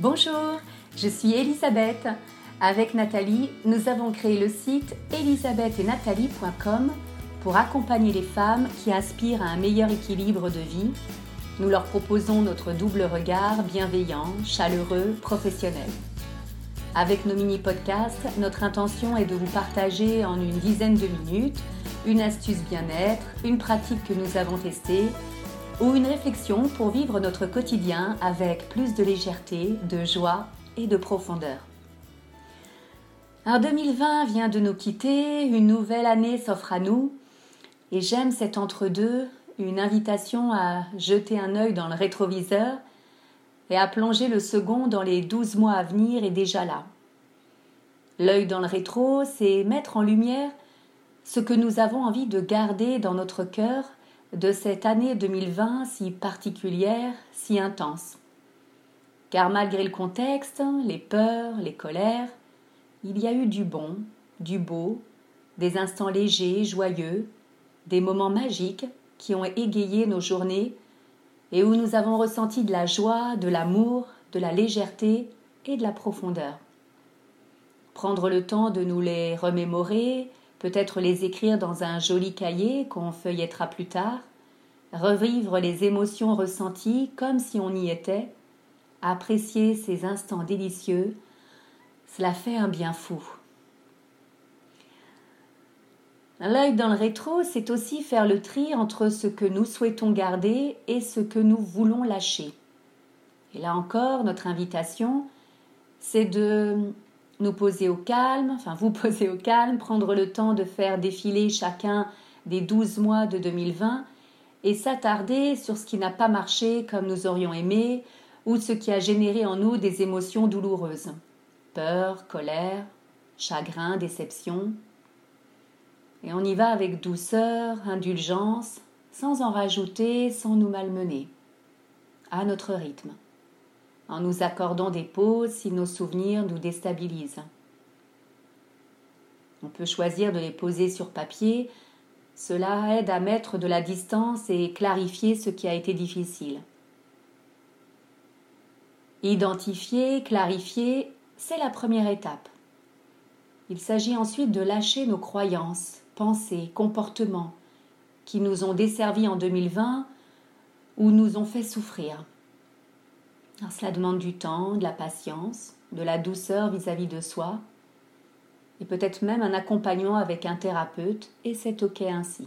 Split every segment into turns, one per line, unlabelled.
Bonjour, je suis Elisabeth. Avec Nathalie, nous avons créé le site elisabethetnathalie.com pour accompagner les femmes qui aspirent à un meilleur équilibre de vie. Nous leur proposons notre double regard bienveillant, chaleureux, professionnel. Avec nos mini-podcasts, notre intention est de vous partager en une dizaine de minutes une astuce bien-être, une pratique que nous avons testée ou une réflexion pour vivre notre quotidien avec plus de légèreté, de joie et de profondeur. Un 2020 vient de nous quitter, une nouvelle année s'offre à nous et j'aime cet entre-deux, une invitation à jeter un œil dans le rétroviseur et à plonger le second dans les douze mois à venir est déjà là. L'œil dans le rétro, c'est mettre en lumière ce que nous avons envie de garder dans notre cœur de cette année 2020 si particulière, si intense. Car malgré le contexte, les peurs, les colères, il y a eu du bon, du beau, des instants légers, joyeux, des moments magiques qui ont égayé nos journées et où nous avons ressenti de la joie, de l'amour, de la légèreté et de la profondeur. Prendre le temps de nous les remémorer, peut-être les écrire dans un joli cahier qu'on feuillettera plus tard, revivre les émotions ressenties comme si on y était, apprécier ces instants délicieux, cela fait un bien fou. L'œil dans le rétro, c'est aussi faire le tri entre ce que nous souhaitons garder et ce que nous voulons lâcher. Et là encore, notre invitation, c'est de nous poser au calme, enfin vous poser au calme, prendre le temps de faire défiler chacun des douze mois de 2020 et s'attarder sur ce qui n'a pas marché comme nous aurions aimé ou ce qui a généré en nous des émotions douloureuses. Peur, colère, chagrin, déception. Et on y va avec douceur, indulgence, sans en rajouter, sans nous malmener, à notre rythme en nous accordant des pauses si nos souvenirs nous déstabilisent. On peut choisir de les poser sur papier, cela aide à mettre de la distance et clarifier ce qui a été difficile. Identifier, clarifier, c'est la première étape. Il s'agit ensuite de lâcher nos croyances, pensées, comportements qui nous ont desservis en 2020 ou nous ont fait souffrir cela demande du temps, de la patience, de la douceur vis-à-vis de soi, et peut-être même un accompagnement avec un thérapeute, et c'est ok ainsi.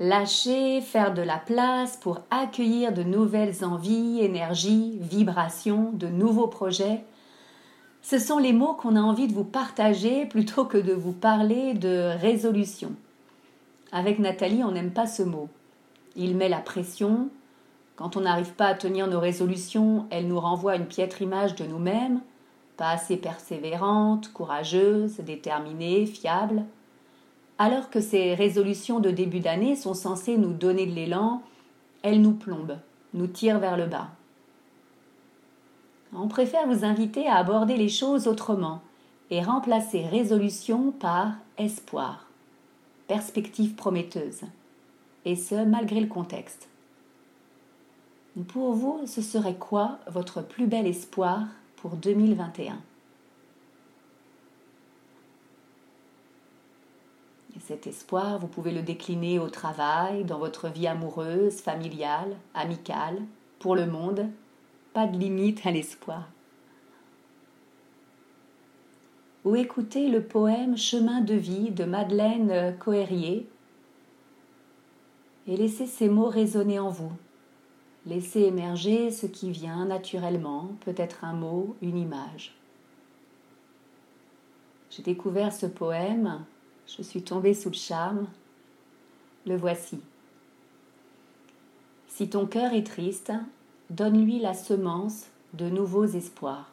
Lâcher, faire de la place pour accueillir de nouvelles envies, énergies, vibrations, de nouveaux projets, ce sont les mots qu'on a envie de vous partager plutôt que de vous parler de résolution. Avec Nathalie, on n'aime pas ce mot. Il met la pression, quand on n'arrive pas à tenir nos résolutions, elles nous renvoient une piètre image de nous-mêmes, pas assez persévérante, courageuse, déterminée, fiable. Alors que ces résolutions de début d'année sont censées nous donner de l'élan, elles nous plombent, nous tirent vers le bas. On préfère vous inviter à aborder les choses autrement et remplacer résolution par espoir, perspective prometteuse, et ce malgré le contexte. Pour vous, ce serait quoi votre plus bel espoir pour 2021 Et cet espoir, vous pouvez le décliner au travail, dans votre vie amoureuse, familiale, amicale, pour le monde. Pas de limite à l'espoir. Ou écoutez le poème Chemin de vie de Madeleine Coérier et laissez ces mots résonner en vous. Laissez émerger ce qui vient naturellement, peut-être un mot, une image. J'ai découvert ce poème, je suis tombée sous le charme. Le voici. Si ton cœur est triste, donne-lui la semence de nouveaux espoirs.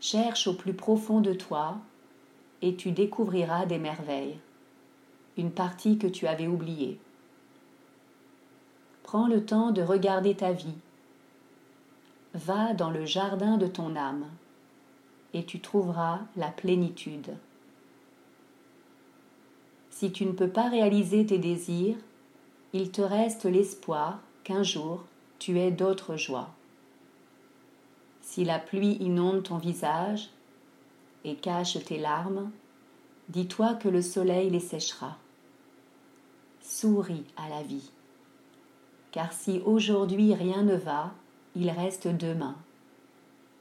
Cherche au plus profond de toi et tu découvriras des merveilles, une partie que tu avais oubliée. Prends le temps de regarder ta vie. Va dans le jardin de ton âme et tu trouveras la plénitude. Si tu ne peux pas réaliser tes désirs, il te reste l'espoir qu'un jour tu aies d'autres joies. Si la pluie inonde ton visage et cache tes larmes, dis-toi que le soleil les séchera. Souris à la vie. Car si aujourd'hui rien ne va, il reste demain.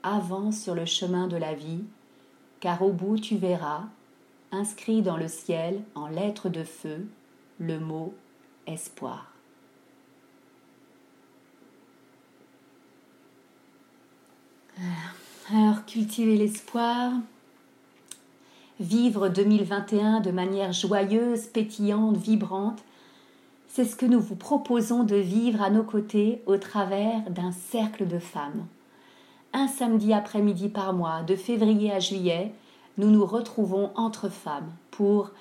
Avance sur le chemin de la vie, car au bout tu verras, inscrit dans le ciel en lettres de feu, le mot espoir. Alors, cultiver l'espoir, vivre 2021 de manière joyeuse, pétillante, vibrante, c'est ce que nous vous proposons de vivre à nos côtés au travers d'un cercle de femmes. Un samedi après-midi par mois, de février à juillet, nous nous retrouvons entre femmes pour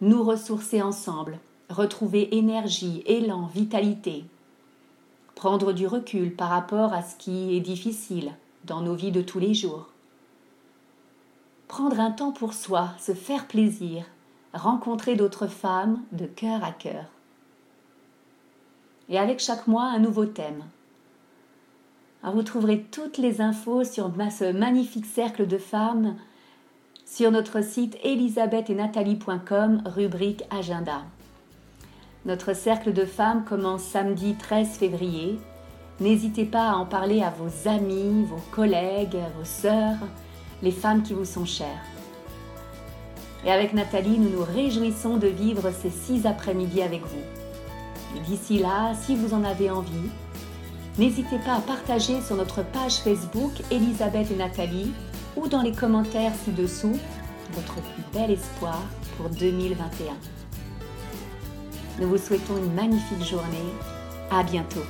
nous ressourcer ensemble, retrouver énergie, élan, vitalité, prendre du recul par rapport à ce qui est difficile dans nos vies de tous les jours. Prendre un temps pour soi, se faire plaisir, rencontrer d'autres femmes de cœur à cœur. Et avec chaque mois, un nouveau thème. vous trouverez toutes les infos sur ce magnifique cercle de femmes sur notre site elisabethetnathalie.com, rubrique Agenda. Notre cercle de femmes commence samedi 13 février. N'hésitez pas à en parler à vos amis, vos collègues, vos sœurs, les femmes qui vous sont chères. Et avec Nathalie, nous nous réjouissons de vivre ces six après-midi avec vous. D'ici là, si vous en avez envie, n'hésitez pas à partager sur notre page Facebook Elisabeth et Nathalie ou dans les commentaires ci-dessous votre plus bel espoir pour 2021. Nous vous souhaitons une magnifique journée. À bientôt.